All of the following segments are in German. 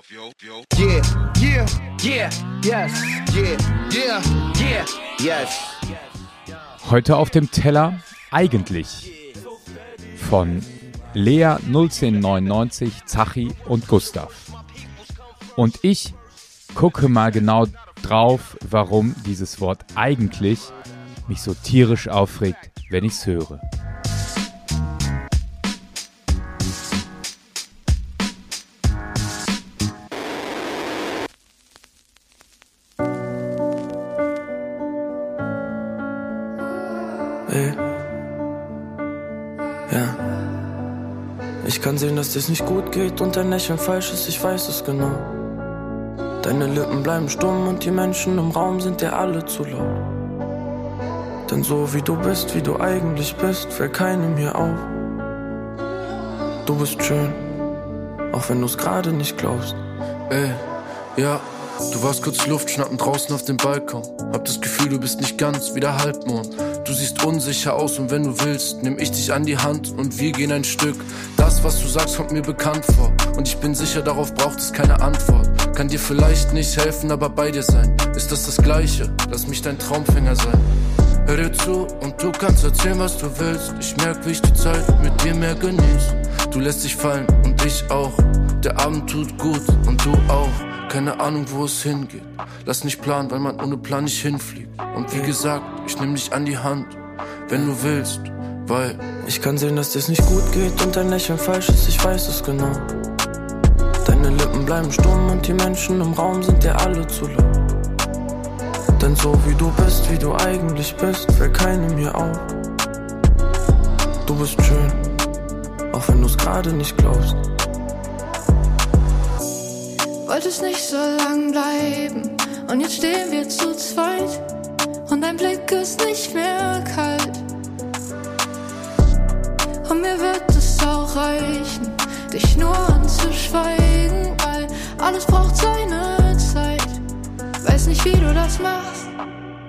Yeah, yeah, yeah, yes, yeah, yeah, yeah, yes. Heute auf dem Teller eigentlich von Lea 01099, Zachi und Gustav. Und ich gucke mal genau drauf, warum dieses Wort eigentlich mich so tierisch aufregt, wenn ich's höre. Ey. Ja. Ich kann sehen, dass dir's nicht gut geht und dein Lächeln falsch ist, ich weiß es genau. Deine Lippen bleiben stumm und die Menschen im Raum sind dir alle zu laut. Denn so wie du bist, wie du eigentlich bist, fällt keinem hier auf. Du bist schön, auch wenn du's gerade nicht glaubst. Ey, ja, du warst kurz Luft schnappen draußen auf dem Balkon. Hab das Gefühl, du bist nicht ganz wie der Halbmond. Du siehst unsicher aus und wenn du willst, nehm ich dich an die Hand und wir gehen ein Stück. Das, was du sagst, kommt mir bekannt vor. Und ich bin sicher, darauf braucht es keine Antwort. Kann dir vielleicht nicht helfen, aber bei dir sein. Ist das das Gleiche? Lass mich dein Traumfänger sein. Hör dir zu und du kannst erzählen, was du willst. Ich merk, wie ich die Zeit mit dir mehr genieß. Du lässt dich fallen und ich auch. Der Abend tut gut und du auch. Keine Ahnung, wo es hingeht. Lass nicht planen, weil man ohne Plan nicht hinfliegt. Und wie gesagt, ich nehm dich an die Hand, wenn du willst, weil Ich kann sehen, dass dir's nicht gut geht und dein Lächeln falsch ist, ich weiß es genau. Deine Lippen bleiben stumm und die Menschen im Raum sind dir alle zu laut. Denn so wie du bist, wie du eigentlich bist, fällt keinem hier auf. Du bist schön, auch wenn du's gerade nicht glaubst. Wolltest nicht so lang bleiben und jetzt stehen wir zu zweit und dein Blick ist nicht mehr kalt. Und mir wird es auch reichen, dich nur anzuschweigen, weil alles braucht seine Zeit. Weiß nicht, wie du das machst,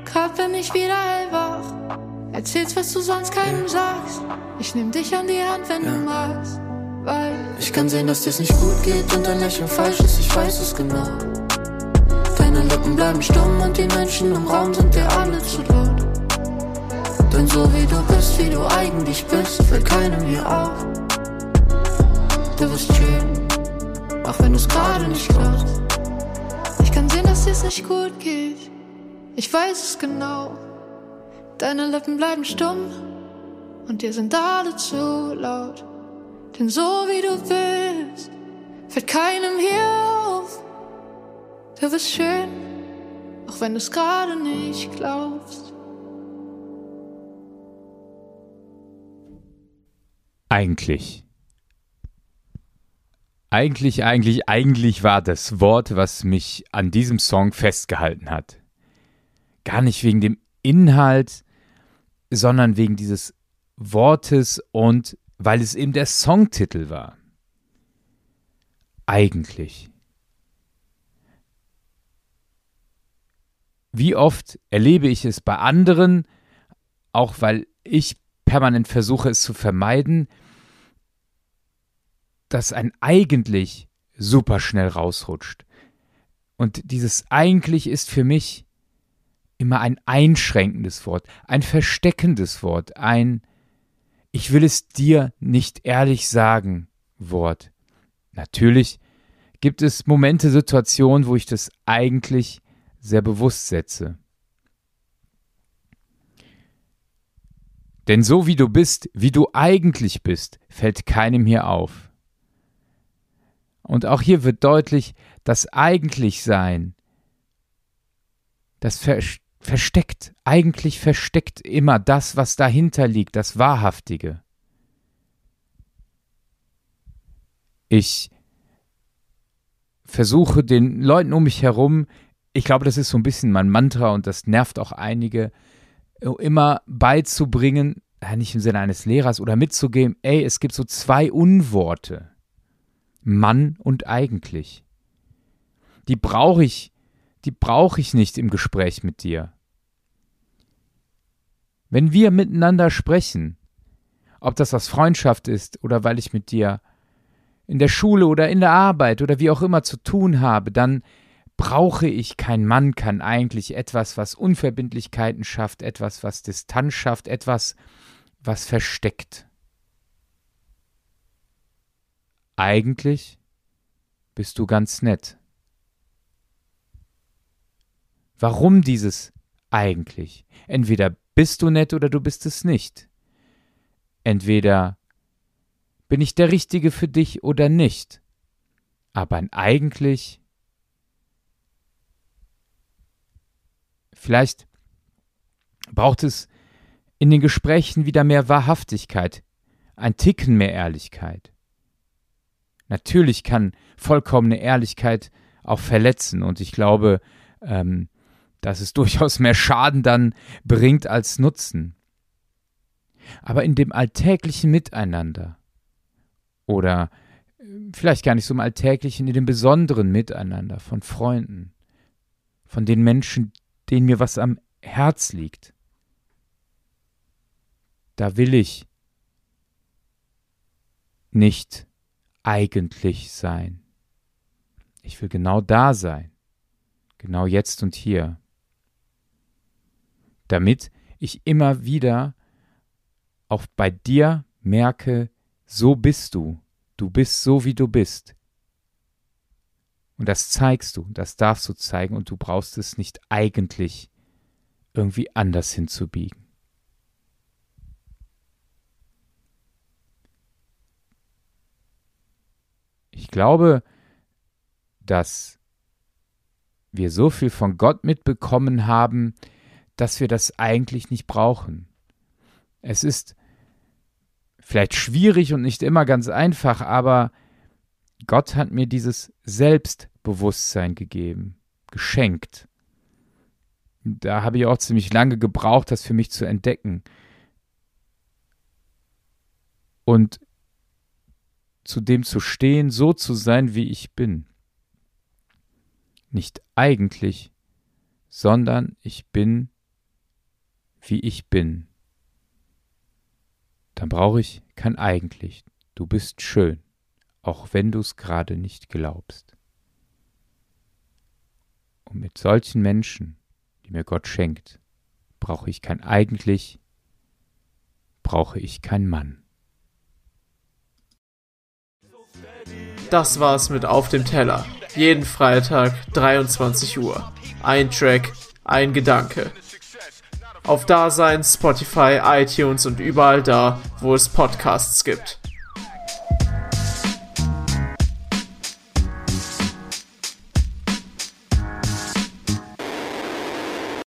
grad bin ich wieder hellwach. Erzählst, was du sonst keinem sagst. Ich nehm dich an die Hand, wenn du magst, weil Ich kann sehen, dass dir's nicht gut geht und dein Lächeln falsch ist, ich weiß es genau. Deine Lippen bleiben stumm und die Menschen im Raum sind dir alle zu laut. Denn so wie du bist, wie du eigentlich bist, fällt keinem hier auf. Du bist schön, auch wenn du's gerade nicht glaubst. Ich kann sehen, dass dir's nicht gut geht. Ich weiß es genau. Deine Lippen bleiben stumm und dir sind alle zu laut. Denn so wie du bist, fällt keinem hier auf. Du bist schön, auch wenn du's gerade nicht glaubst. Eigentlich. Eigentlich, eigentlich, eigentlich war das Wort, was mich an diesem Song festgehalten hat. Gar nicht wegen dem Inhalt, sondern wegen dieses Wortes und weil es eben der Songtitel war. Eigentlich. Wie oft erlebe ich es bei anderen, auch weil ich permanent versuche es zu vermeiden, dass ein eigentlich super schnell rausrutscht. Und dieses eigentlich ist für mich immer ein einschränkendes Wort, ein versteckendes Wort, ein ich will es dir nicht ehrlich sagen Wort. Natürlich gibt es Momente, Situationen, wo ich das eigentlich sehr bewusst setze. Denn so wie du bist, wie du eigentlich bist, fällt keinem hier auf. Und auch hier wird deutlich, das Eigentlichsein, das Ver versteckt, eigentlich versteckt immer das, was dahinter liegt, das Wahrhaftige. Ich versuche den Leuten um mich herum, ich glaube, das ist so ein bisschen mein Mantra und das nervt auch einige, immer beizubringen, nicht im Sinne eines Lehrers oder mitzugeben, ey, es gibt so zwei Unworte. Mann und eigentlich. Die brauche ich, die brauche ich nicht im Gespräch mit dir. Wenn wir miteinander sprechen, ob das aus Freundschaft ist oder weil ich mit dir in der Schule oder in der Arbeit oder wie auch immer zu tun habe, dann brauche ich kein Mann, kann eigentlich etwas, was Unverbindlichkeiten schafft, etwas, was Distanz schafft, etwas, was versteckt. Eigentlich bist du ganz nett. Warum dieses eigentlich? Entweder bist du nett oder du bist es nicht. Entweder bin ich der Richtige für dich oder nicht. Aber ein eigentlich Vielleicht braucht es in den Gesprächen wieder mehr Wahrhaftigkeit, ein Ticken mehr Ehrlichkeit. Natürlich kann vollkommene Ehrlichkeit auch verletzen und ich glaube, ähm, dass es durchaus mehr Schaden dann bringt als Nutzen. Aber in dem alltäglichen Miteinander oder äh, vielleicht gar nicht so im alltäglichen, in dem besonderen Miteinander von Freunden, von den Menschen, denen mir was am Herz liegt. Da will ich nicht eigentlich sein. Ich will genau da sein, genau jetzt und hier, damit ich immer wieder auch bei dir merke, so bist du, du bist so, wie du bist. Und das zeigst du, das darfst du zeigen und du brauchst es nicht eigentlich irgendwie anders hinzubiegen. Ich glaube, dass wir so viel von Gott mitbekommen haben, dass wir das eigentlich nicht brauchen. Es ist vielleicht schwierig und nicht immer ganz einfach, aber Gott hat mir dieses Selbstbewusstsein gegeben, geschenkt. Da habe ich auch ziemlich lange gebraucht, das für mich zu entdecken. Und zu dem zu stehen, so zu sein, wie ich bin. Nicht eigentlich, sondern ich bin, wie ich bin. Dann brauche ich kein eigentlich. Du bist schön auch wenn du es gerade nicht glaubst. Und mit solchen Menschen, die mir Gott schenkt, brauche ich kein eigentlich, brauche ich kein Mann. Das war's mit Auf dem Teller. Jeden Freitag 23 Uhr. Ein Track, ein Gedanke. Auf Dasein, Spotify, iTunes und überall da, wo es Podcasts gibt.